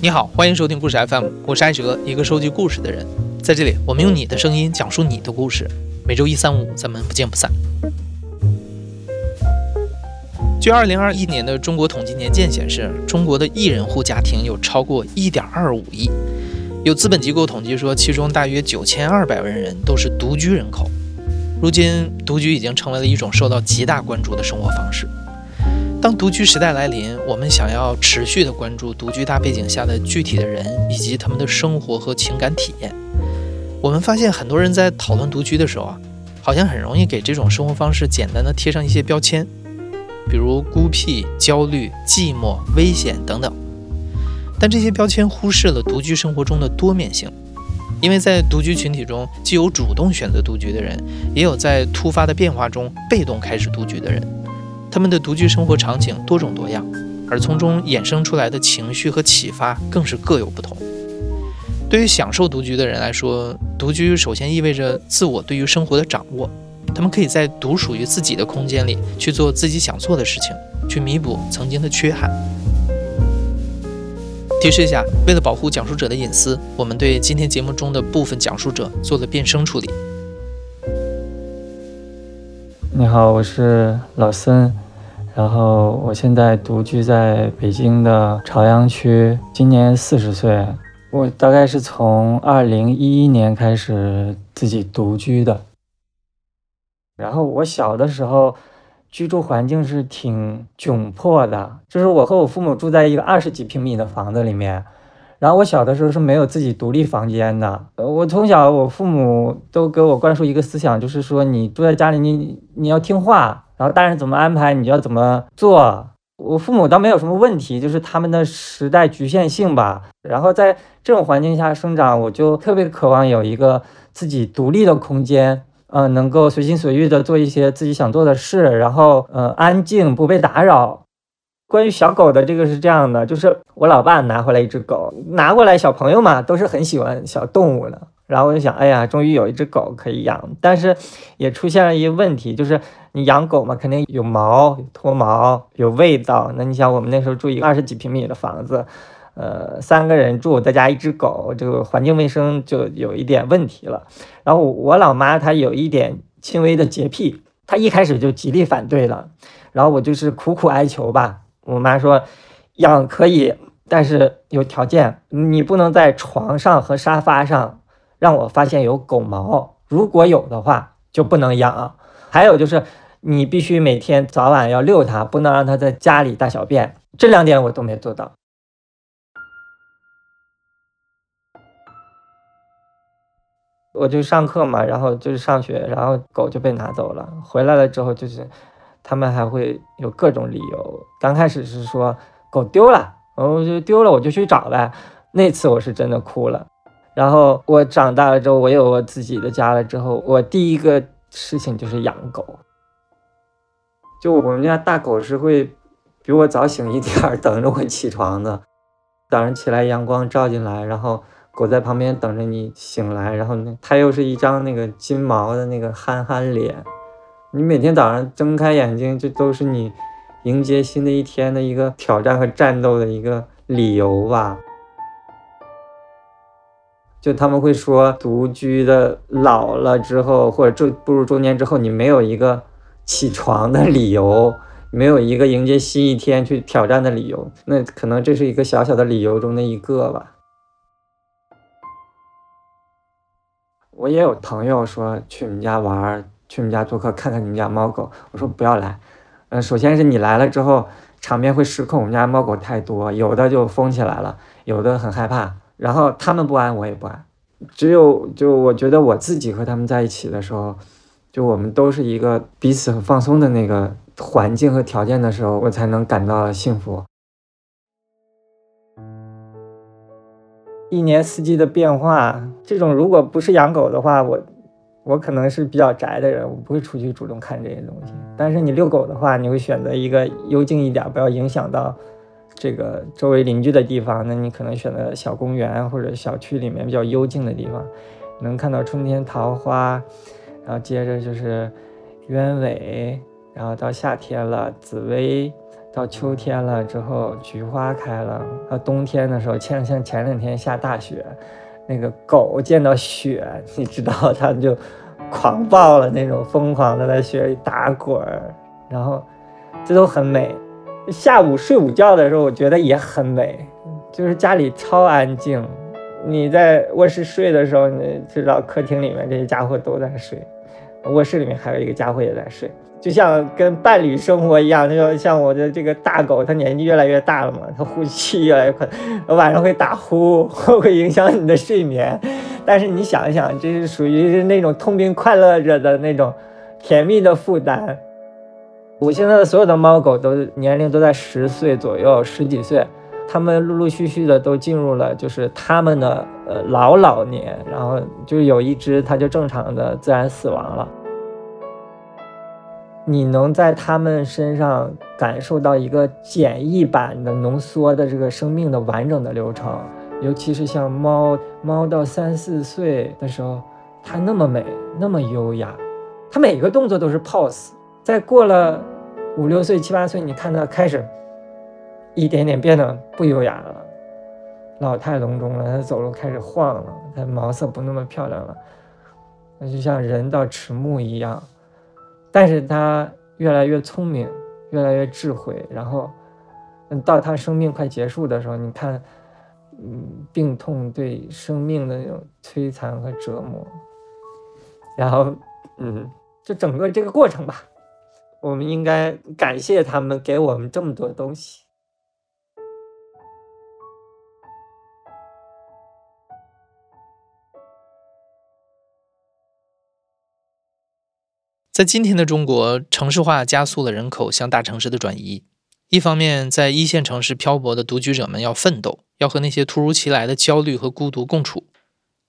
你好，欢迎收听故事 FM，我是艾哲，一个收集故事的人。在这里，我们用你的声音讲述你的故事。每周一、三、五，咱们不见不散。据二零二一年的中国统计年鉴显示，中国的一人户家庭有超过一点二五亿。有资本机构统计说，其中大约九千二百万人都是独居人口。如今，独居已经成为了一种受到极大关注的生活方式。当独居时代来临，我们想要持续的关注独居大背景下的具体的人以及他们的生活和情感体验。我们发现很多人在讨论独居的时候啊，好像很容易给这种生活方式简单的贴上一些标签，比如孤僻、焦虑、寂寞、危险等等。但这些标签忽视了独居生活中的多面性，因为在独居群体中，既有主动选择独居的人，也有在突发的变化中被动开始独居的人。他们的独居生活场景多种多样，而从中衍生出来的情绪和启发更是各有不同。对于享受独居的人来说，独居首先意味着自我对于生活的掌握，他们可以在独属于自己的空间里去做自己想做的事情，去弥补曾经的缺憾。提示一下，为了保护讲述者的隐私，我们对今天节目中的部分讲述者做了变声处理。你好，我是老森，然后我现在独居在北京的朝阳区，今年四十岁。我大概是从二零一一年开始自己独居的。然后我小的时候居住环境是挺窘迫的，就是我和我父母住在一个二十几平米的房子里面。然后我小的时候是没有自己独立房间的。我从小我父母都给我灌输一个思想，就是说你住在家里，你你要听话，然后大人怎么安排，你就要怎么做。我父母倒没有什么问题，就是他们的时代局限性吧。然后在这种环境下生长，我就特别渴望有一个自己独立的空间，呃，能够随心所欲的做一些自己想做的事，然后呃，安静不被打扰。关于小狗的这个是这样的，就是我老爸拿回来一只狗，拿过来小朋友嘛都是很喜欢小动物的，然后我就想，哎呀，终于有一只狗可以养，但是也出现了一个问题，就是你养狗嘛，肯定有毛、脱毛、有味道。那你想，我们那时候住一个二十几平米的房子，呃，三个人住，再加一只狗，这个环境卫生就有一点问题了。然后我老妈她有一点轻微的洁癖，她一开始就极力反对了，然后我就是苦苦哀求吧。我妈说，养可以，但是有条件，你不能在床上和沙发上让我发现有狗毛，如果有的话就不能养。还有就是，你必须每天早晚要遛它，不能让它在家里大小便。这两点我都没做到。我就上课嘛，然后就是上学，然后狗就被拿走了。回来了之后就是。他们还会有各种理由。刚开始是说狗丢了，我就丢了，我就去找呗。那次我是真的哭了。然后我长大了之后，我有我自己的家了之后，我第一个事情就是养狗。就我们家大狗是会比我早醒一点，等着我起床的。早上起来阳光照进来，然后狗在旁边等着你醒来，然后那它又是一张那个金毛的那个憨憨脸。你每天早上睁开眼睛，这都是你迎接新的一天的一个挑战和战斗的一个理由吧？就他们会说，独居的老了之后，或者中步入中年之后，你没有一个起床的理由，没有一个迎接新一天去挑战的理由。那可能这是一个小小的理由中的一个吧。我也有朋友说去你们家玩。去你们家做客，看看你们家猫狗。我说不要来，嗯，首先是你来了之后，场面会失控。我们家猫狗太多，有的就疯起来了，有的很害怕。然后他们不安，我也不安。只有就我觉得我自己和他们在一起的时候，就我们都是一个彼此很放松的那个环境和条件的时候，我才能感到幸福。一年四季的变化，这种如果不是养狗的话，我。我可能是比较宅的人，我不会出去主动看这些东西。但是你遛狗的话，你会选择一个幽静一点，不要影响到这个周围邻居的地方。那你可能选择小公园或者小区里面比较幽静的地方，能看到春天桃花，然后接着就是鸢尾，然后到夏天了紫薇，到秋天了之后，菊花开了；到冬天的时候，像像前两天下大雪，那个狗见到雪，你知道它就狂暴了，那种疯狂的在雪里打滚儿，然后这都很美。下午睡午觉的时候，我觉得也很美，就是家里超安静。你在卧室睡的时候，你知道客厅里面这些家伙都在睡，卧室里面还有一个家伙也在睡。就像跟伴侣生活一样，那个像我的这个大狗，它年纪越来越大了嘛，它呼吸越来越快，晚上会打呼，会影响你的睡眠。但是你想一想，这是属于是那种痛并快乐着的那种甜蜜的负担。我现在的所有的猫狗都年龄都在十岁左右，十几岁，它们陆陆续续的都进入了就是它们的呃老老年，然后就有一只它就正常的自然死亡了。你能在他们身上感受到一个简易版的浓缩的这个生命的完整的流程，尤其是像猫，猫到三四岁的时候，它那么美，那么优雅，它每个动作都是 pose。再过了五六岁、七八岁，你看它开始一点点变得不优雅了，老态龙钟了，它走路开始晃了，它毛色不那么漂亮了，那就像人到迟暮一样。但是他越来越聪明，越来越智慧，然后，嗯，到他生命快结束的时候，你看，嗯，病痛对生命的那种摧残和折磨，然后，嗯，就整个这个过程吧，我们应该感谢他们给我们这么多东西。在今天的中国，城市化加速了人口向大城市的转移。一方面，在一线城市漂泊的独居者们要奋斗，要和那些突如其来的焦虑和孤独共处；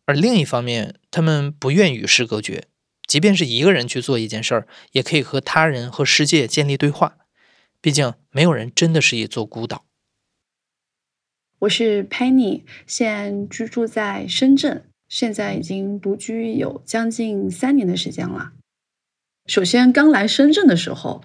而另一方面，他们不愿与世隔绝，即便是一个人去做一件事儿，也可以和他人和世界建立对话。毕竟，没有人真的是一座孤岛。我是 Penny，现居住在深圳，现在已经独居有将近三年的时间了。首先，刚来深圳的时候，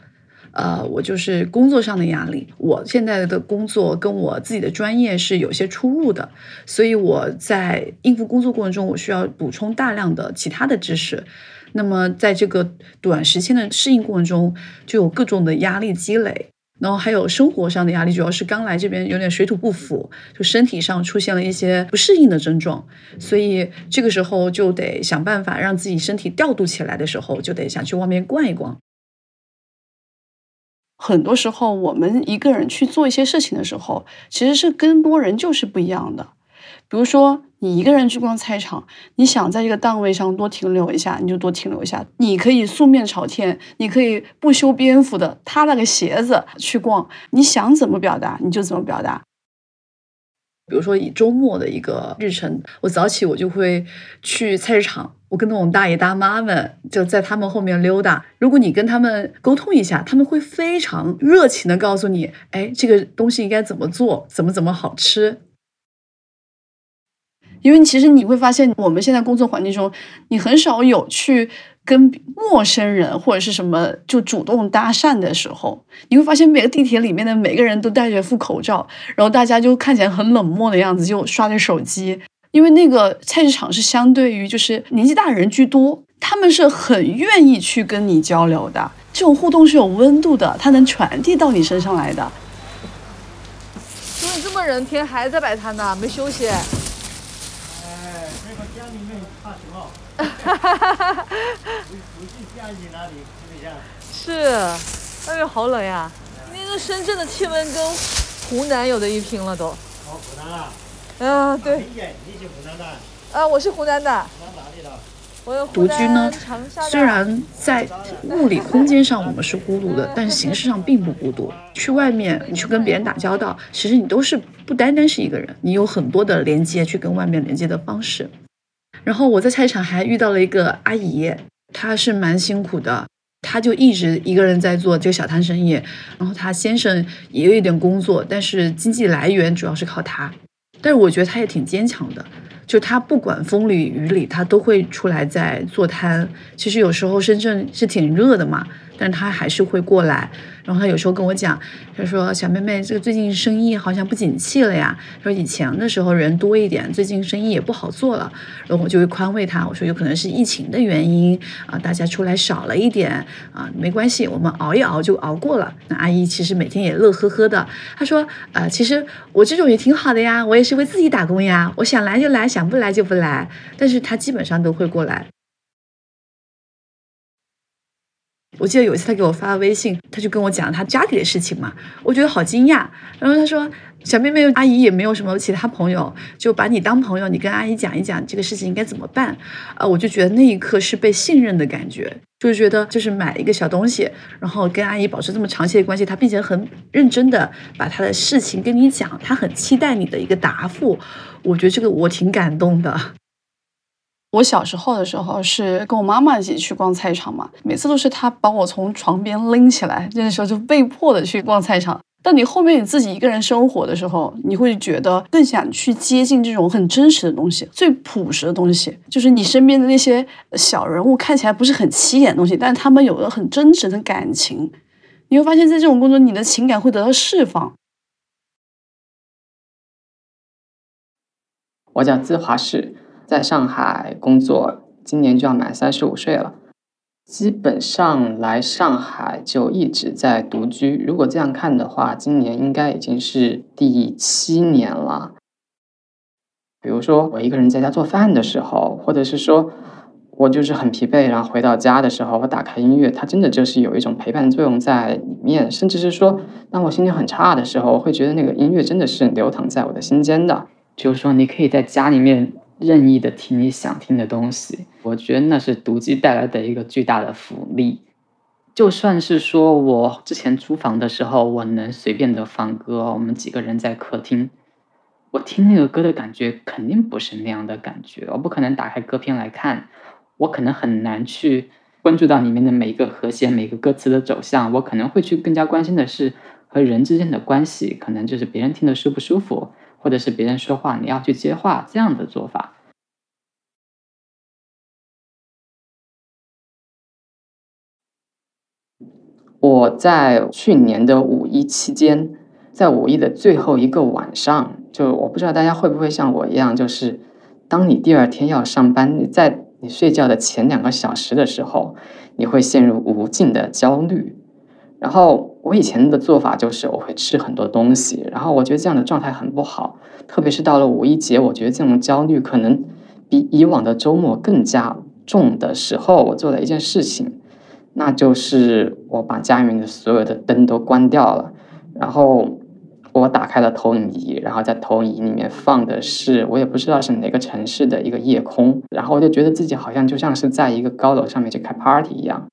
呃，我就是工作上的压力。我现在的工作跟我自己的专业是有些出入的，所以我在应付工作过程中，我需要补充大量的其他的知识。那么，在这个短时间的适应过程中，就有各种的压力积累。然后还有生活上的压力，主要是刚来这边有点水土不服，就身体上出现了一些不适应的症状，所以这个时候就得想办法让自己身体调度起来的时候，就得想去外面逛一逛。很多时候，我们一个人去做一些事情的时候，其实是跟多人就是不一样的。比如说，你一个人去逛菜场，你想在这个档位上多停留一下，你就多停留一下。你可以素面朝天，你可以不修边幅的踏那个鞋子去逛，你想怎么表达你就怎么表达。比如说，以周末的一个日程，我早起我就会去菜市场，我跟那种大爷大妈们就在他们后面溜达。如果你跟他们沟通一下，他们会非常热情的告诉你，哎，这个东西应该怎么做，怎么怎么好吃。因为其实你会发现，我们现在工作环境中，你很少有去跟陌生人或者是什么就主动搭讪的时候。你会发现，每个地铁里面的每个人都戴着副口罩，然后大家就看起来很冷漠的样子，就刷着手机。因为那个菜市场是相对于就是年纪大人居多，他们是很愿意去跟你交流的，这种互动是有温度的，它能传递到你身上来的。怎么这么冷？天还在摆摊呢，没休息。哈哈哈哈哈！是，外面好冷呀。那个深圳的气温跟湖南有的一拼了都。哦，湖南啊。啊，对。你是湖南的？啊，我是湖南的。湖南哪里的？独居呢，虽然在物理空间上我们是孤独的，但形式上并不孤独。去外面，你去跟别人打交道，其实你都是不单单是一个人，你有很多的连接，去跟外面连接的方式。然后我在菜场还遇到了一个阿姨，她是蛮辛苦的，她就一直一个人在做这个小摊生意。然后她先生也有一点工作，但是经济来源主要是靠她。但是我觉得她也挺坚强的，就她不管风里雨里，她都会出来在做摊。其实有时候深圳是挺热的嘛，但他还是会过来。然后他有时候跟我讲，他说：“小妹妹，这个最近生意好像不景气了呀。说以前的时候人多一点，最近生意也不好做了。”然后我就会宽慰他，我说：“有可能是疫情的原因啊，大家出来少了一点啊，没关系，我们熬一熬就熬过了。”那阿姨其实每天也乐呵呵的。她说：“呃，其实我这种也挺好的呀，我也是为自己打工呀，我想来就来，想不来就不来。但是她基本上都会过来。”我记得有一次他给我发微信，他就跟我讲他家里的事情嘛，我觉得好惊讶。然后他说：“小妹妹，阿姨也没有什么其他朋友，就把你当朋友，你跟阿姨讲一讲这个事情应该怎么办。”啊，我就觉得那一刻是被信任的感觉，就是觉得就是买一个小东西，然后跟阿姨保持这么长期的关系，他并且很认真的把他的事情跟你讲，他很期待你的一个答复。我觉得这个我挺感动的。我小时候的时候是跟我妈妈一起去逛菜场嘛，每次都是她把我从床边拎起来，那时候就被迫的去逛菜场。但你后面你自己一个人生活的时候，你会觉得更想去接近这种很真实的东西，最朴实的东西，就是你身边的那些小人物看起来不是很起眼的东西，但他们有了很真实的感情。你会发现在这种工作，你的情感会得到释放。我叫资华世。在上海工作，今年就要满三十五岁了。基本上来上海就一直在独居。如果这样看的话，今年应该已经是第七年了。比如说，我一个人在家做饭的时候，或者是说我就是很疲惫，然后回到家的时候，我打开音乐，它真的就是有一种陪伴作用在里面。甚至是说，当我心情很差的时候，我会觉得那个音乐真的是流淌在我的心间的。就是说，你可以在家里面。任意的听你想听的东西，我觉得那是独居带来的一个巨大的福利。就算是说我之前租房的时候，我能随便的放歌，我们几个人在客厅，我听那个歌的感觉肯定不是那样的感觉。我不可能打开歌片来看，我可能很难去关注到里面的每一个和弦、每个歌词的走向。我可能会去更加关心的是和人之间的关系，可能就是别人听得舒不舒服。或者是别人说话，你要去接话，这样的做法。我在去年的五一期间，在五一的最后一个晚上，就我不知道大家会不会像我一样，就是当你第二天要上班，你在你睡觉的前两个小时的时候，你会陷入无尽的焦虑。然后我以前的做法就是我会吃很多东西，然后我觉得这样的状态很不好，特别是到了五一节，我觉得这种焦虑可能比以往的周末更加重的时候，我做了一件事情，那就是我把家里面的所有的灯都关掉了，然后我打开了投影仪，然后在投影仪里面放的是我也不知道是哪个城市的一个夜空，然后我就觉得自己好像就像是在一个高楼上面去开 party 一样。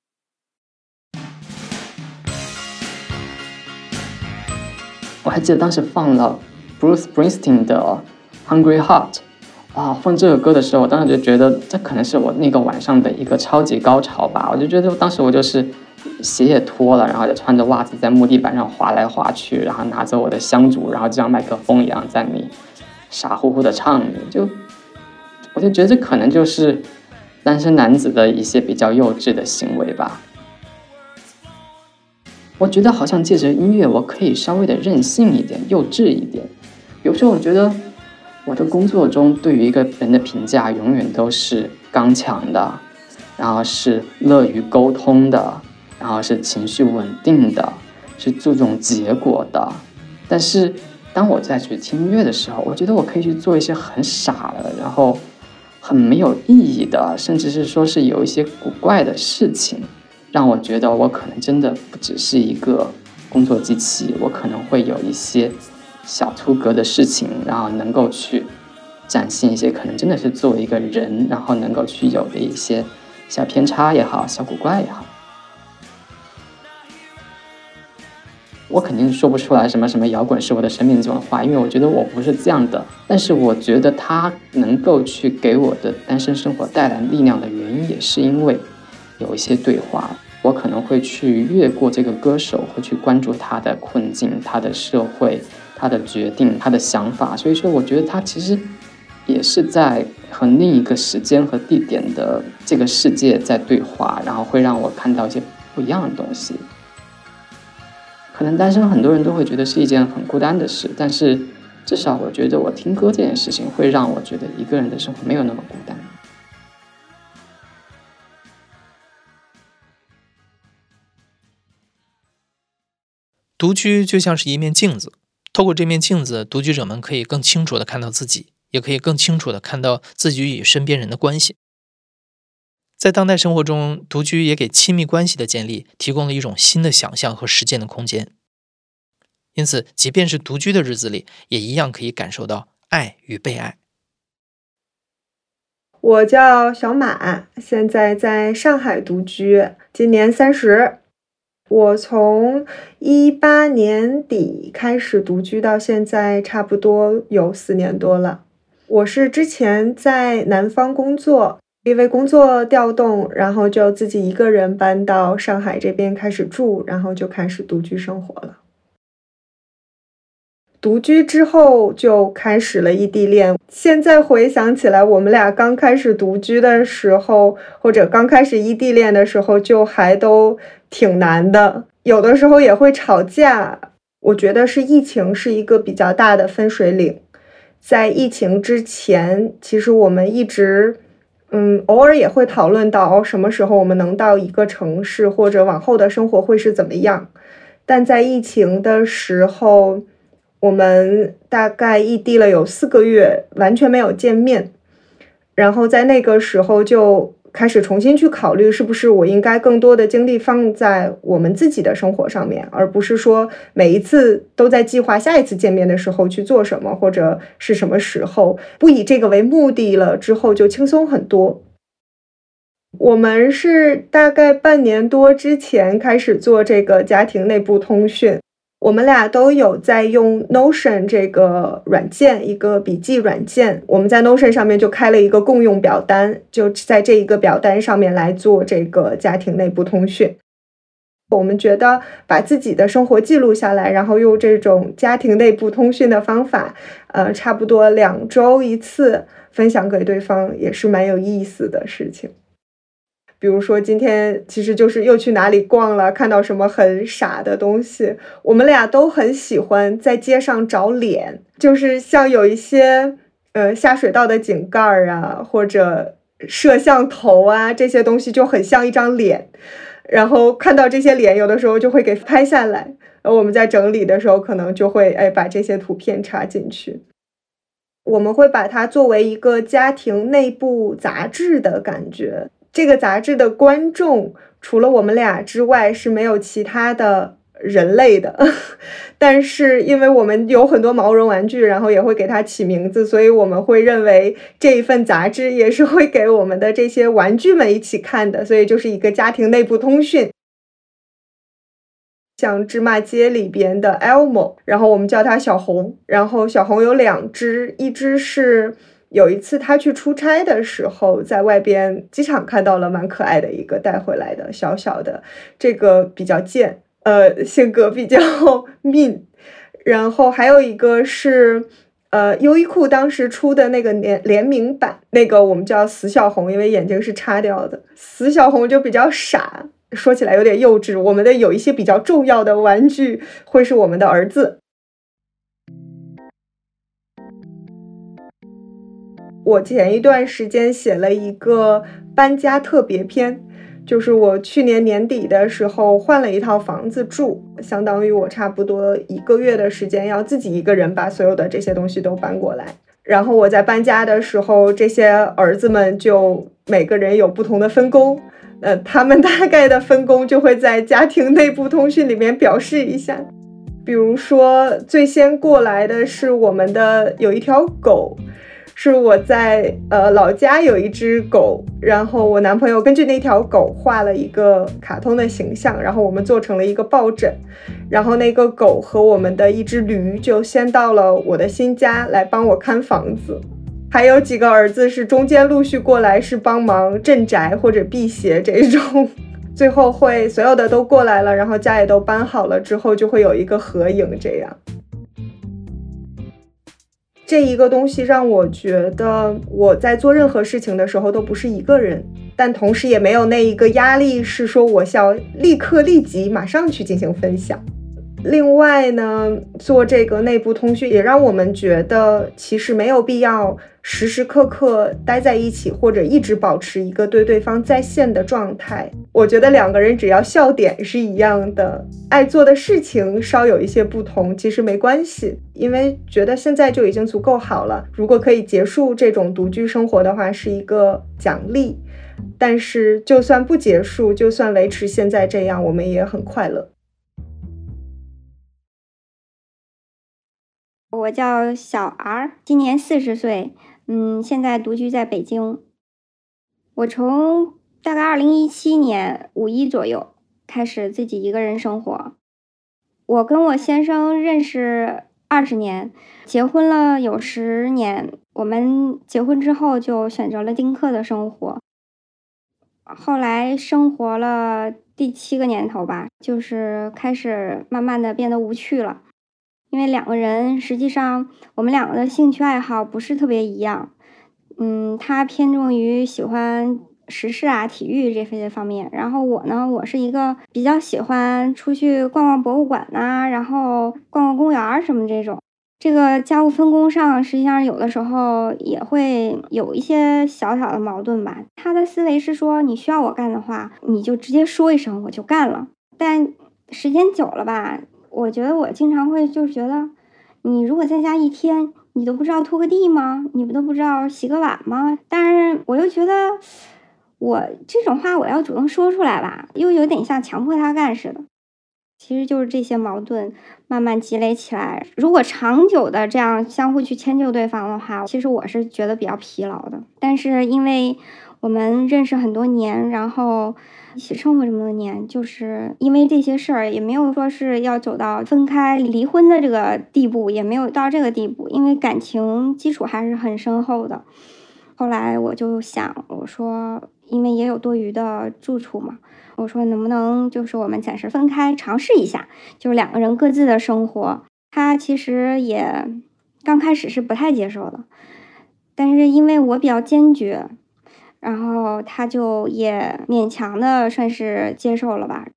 我还记得当时放了 Bruce Springsteen 的《Hungry Heart》，啊，放这首歌的时候，我当时就觉得这可能是我那个晚上的一个超级高潮吧。我就觉得当时我就是鞋也脱了，然后就穿着袜子在木地板上滑来滑去，然后拿着我的香烛，然后就像麦克风一样在那傻乎乎的唱，就我就觉得这可能就是单身男子的一些比较幼稚的行为吧。我觉得好像借着音乐，我可以稍微的任性一点、幼稚一点。有时候我觉得我的工作中对于一个人的评价永远都是刚强的，然后是乐于沟通的，然后是情绪稳定的，是注重结果的。但是当我再去听音乐的时候，我觉得我可以去做一些很傻的，然后很没有意义的，甚至是说是有一些古怪的事情。让我觉得我可能真的不只是一个工作机器，我可能会有一些小出格的事情，然后能够去展现一些可能真的是作为一个人，然后能够去有的一些小偏差也好，小古怪也好。我肯定说不出来什么什么摇滚是我的生命中的话，因为我觉得我不是这样的。但是我觉得他能够去给我的单身生活带来力量的原因，也是因为。有一些对话，我可能会去越过这个歌手，会去关注他的困境、他的社会、他的决定、他的想法。所以说，我觉得他其实也是在和另一个时间和地点的这个世界在对话，然后会让我看到一些不一样的东西。可能单身很多人都会觉得是一件很孤单的事，但是至少我觉得我听歌这件事情会让我觉得一个人的生活没有那么孤单。独居就像是一面镜子，透过这面镜子，独居者们可以更清楚的看到自己，也可以更清楚的看到自己与身边人的关系。在当代生活中，独居也给亲密关系的建立提供了一种新的想象和实践的空间。因此，即便是独居的日子里，也一样可以感受到爱与被爱。我叫小马，现在在上海独居，今年三十。我从一八年底开始独居，到现在差不多有四年多了。我是之前在南方工作，因为工作调动，然后就自己一个人搬到上海这边开始住，然后就开始独居生活了。独居之后就开始了异地恋。现在回想起来，我们俩刚开始独居的时候，或者刚开始异地恋的时候，就还都挺难的，有的时候也会吵架。我觉得是疫情是一个比较大的分水岭。在疫情之前，其实我们一直，嗯，偶尔也会讨论到哦什么时候我们能到一个城市，或者往后的生活会是怎么样。但在疫情的时候，我们大概异地了有四个月，完全没有见面。然后在那个时候就开始重新去考虑，是不是我应该更多的精力放在我们自己的生活上面，而不是说每一次都在计划下一次见面的时候去做什么，或者是什么时候，不以这个为目的了之后就轻松很多。我们是大概半年多之前开始做这个家庭内部通讯。我们俩都有在用 Notion 这个软件，一个笔记软件。我们在 Notion 上面就开了一个共用表单，就在这一个表单上面来做这个家庭内部通讯。我们觉得把自己的生活记录下来，然后用这种家庭内部通讯的方法，呃，差不多两周一次分享给对方，也是蛮有意思的事情。比如说，今天其实就是又去哪里逛了，看到什么很傻的东西。我们俩都很喜欢在街上找脸，就是像有一些呃下水道的井盖儿啊，或者摄像头啊这些东西，就很像一张脸。然后看到这些脸，有的时候就会给拍下来。而我们在整理的时候，可能就会哎把这些图片插进去。我们会把它作为一个家庭内部杂志的感觉。这个杂志的观众除了我们俩之外是没有其他的人类的，但是因为我们有很多毛绒玩具，然后也会给它起名字，所以我们会认为这一份杂志也是会给我们的这些玩具们一起看的，所以就是一个家庭内部通讯。像芝麻街里边的 Elmo，然后我们叫它小红，然后小红有两只，一只是。有一次他去出差的时候，在外边机场看到了蛮可爱的一个带回来的小小的，这个比较贱，呃，性格比较 mean。然后还有一个是，呃，优衣库当时出的那个联联名版，那个我们叫死小红，因为眼睛是插掉的。死小红就比较傻，说起来有点幼稚。我们的有一些比较重要的玩具会是我们的儿子。我前一段时间写了一个搬家特别篇，就是我去年年底的时候换了一套房子住，相当于我差不多一个月的时间要自己一个人把所有的这些东西都搬过来。然后我在搬家的时候，这些儿子们就每个人有不同的分工，呃，他们大概的分工就会在家庭内部通讯里面表示一下。比如说，最先过来的是我们的有一条狗。是我在呃老家有一只狗，然后我男朋友根据那条狗画了一个卡通的形象，然后我们做成了一个抱枕，然后那个狗和我们的一只驴就先到了我的新家来帮我看房子，还有几个儿子是中间陆续过来是帮忙镇宅或者辟邪这种，最后会所有的都过来了，然后家也都搬好了之后就会有一个合影这样。这一个东西让我觉得我在做任何事情的时候都不是一个人。但同时也没有那一个压力，是说我需要立刻立即马上去进行分享。另外呢，做这个内部通讯也让我们觉得，其实没有必要时时刻刻待在一起，或者一直保持一个对对方在线的状态。我觉得两个人只要笑点是一样的，爱做的事情稍有一些不同，其实没关系，因为觉得现在就已经足够好了。如果可以结束这种独居生活的话，是一个奖励。但是就算不结束，就算维持现在这样，我们也很快乐。我叫小 R，今年四十岁，嗯，现在独居在北京。我从大概二零一七年五一左右开始自己一个人生活。我跟我先生认识二十年，结婚了有十年。我们结婚之后就选择了丁克的生活。后来生活了第七个年头吧，就是开始慢慢的变得无趣了。因为两个人实际上，我们两个的兴趣爱好不是特别一样。嗯，他偏重于喜欢时事啊、体育这些方面，然后我呢，我是一个比较喜欢出去逛逛博物馆呐，然后逛逛公园儿什么这种。这个家务分工上，实际上有的时候也会有一些小小的矛盾吧。他的思维是说，你需要我干的话，你就直接说一声，我就干了。但时间久了吧。我觉得我经常会就是觉得，你如果在家一天，你都不知道拖个地吗？你不都不知道洗个碗吗？但是我又觉得，我这种话我要主动说出来吧，又有点像强迫他干似的。其实就是这些矛盾慢慢积累起来，如果长久的这样相互去迁就对方的话，其实我是觉得比较疲劳的。但是因为我们认识很多年，然后。一起生活这么多年，就是因为这些事儿，也没有说是要走到分开、离婚的这个地步，也没有到这个地步，因为感情基础还是很深厚的。后来我就想，我说，因为也有多余的住处嘛，我说能不能就是我们暂时分开，尝试一下，就是两个人各自的生活。他其实也刚开始是不太接受的，但是因为我比较坚决。然后他就也勉强的算是接受了吧。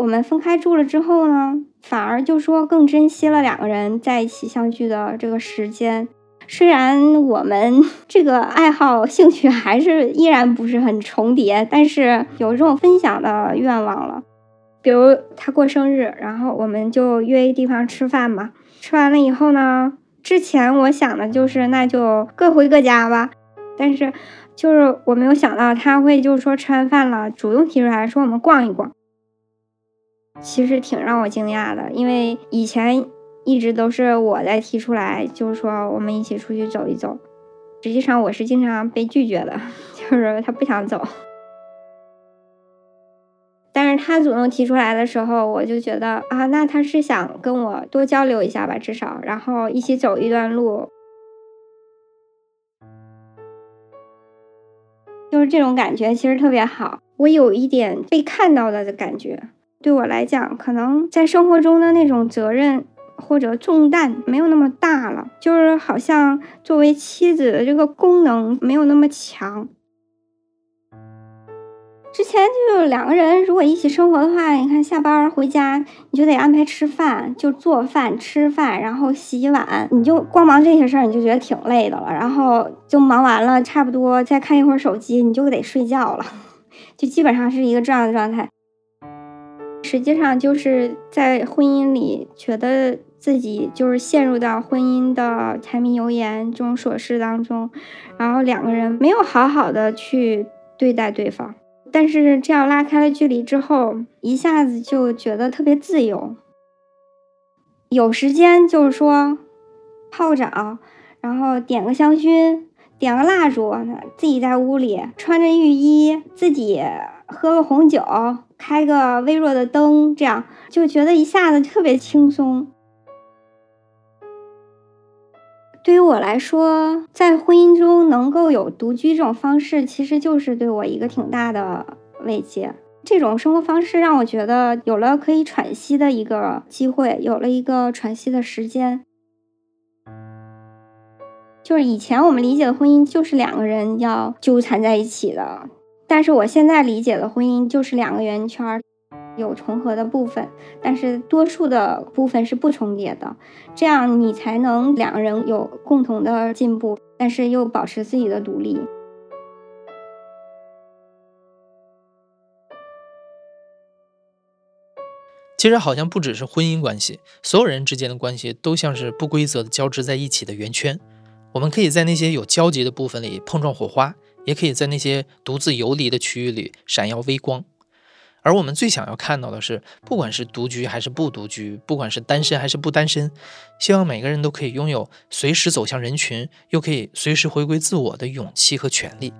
我们分开住了之后呢，反而就说更珍惜了两个人在一起相聚的这个时间。虽然我们这个爱好兴趣还是依然不是很重叠，但是有这种分享的愿望了。比如他过生日，然后我们就约一地方吃饭嘛。吃完了以后呢，之前我想的就是那就各回各家吧，但是就是我没有想到他会就是说吃完饭了主动提出来说我们逛一逛，其实挺让我惊讶的，因为以前一直都是我在提出来，就是说我们一起出去走一走，实际上我是经常被拒绝的，就是他不想走。但是他主动提出来的时候，我就觉得啊，那他是想跟我多交流一下吧，至少，然后一起走一段路，就是这种感觉，其实特别好。我有一点被看到的的感觉，对我来讲，可能在生活中的那种责任或者重担没有那么大了，就是好像作为妻子的这个功能没有那么强。之前就是两个人，如果一起生活的话，你看下班回家，你就得安排吃饭，就做饭、吃饭，然后洗碗，你就光忙这些事儿，你就觉得挺累的了。然后就忙完了，差不多再看一会儿手机，你就得睡觉了，就基本上是一个这样的状态。实际上就是在婚姻里，觉得自己就是陷入到婚姻的柴米油盐这种琐事当中，然后两个人没有好好的去对待对方。但是这样拉开了距离之后，一下子就觉得特别自由。有时间就是说泡澡，然后点个香薰，点个蜡烛，自己在屋里穿着浴衣，自己喝个红酒，开个微弱的灯，这样就觉得一下子特别轻松。对于我来说，在婚姻中能够有独居这种方式，其实就是对我一个挺大的慰藉。这种生活方式让我觉得有了可以喘息的一个机会，有了一个喘息的时间。就是以前我们理解的婚姻就是两个人要纠缠在一起的，但是我现在理解的婚姻就是两个圆圈。有重合的部分，但是多数的部分是不重叠的，这样你才能两个人有共同的进步，但是又保持自己的独立。其实好像不只是婚姻关系，所有人之间的关系都像是不规则的交织在一起的圆圈。我们可以在那些有交集的部分里碰撞火花，也可以在那些独自游离的区域里闪耀微光。而我们最想要看到的是，不管是独居还是不独居，不管是单身还是不单身，希望每个人都可以拥有随时走向人群，又可以随时回归自我的勇气和权利。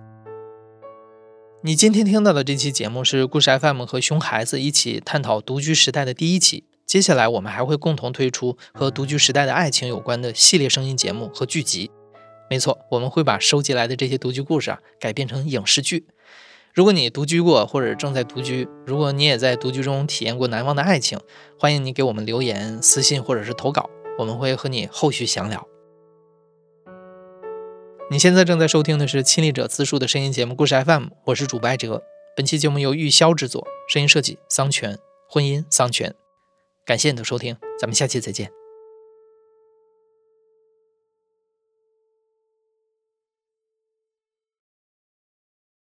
你今天听到的这期节目是故事 FM 和熊孩子一起探讨独居时代的第一期，接下来我们还会共同推出和独居时代的爱情有关的系列声音节目和剧集。没错，我们会把收集来的这些独居故事啊改编成影视剧。如果你独居过，或者正在独居，如果你也在独居中体验过难忘的爱情，欢迎你给我们留言、私信或者是投稿，我们会和你后续详聊。你现在正在收听的是亲历者自述的声音节目《故事 FM》，我是主播艾哲。本期节目由玉箫制作，声音设计桑泉，婚姻桑泉。感谢你的收听，咱们下期再见。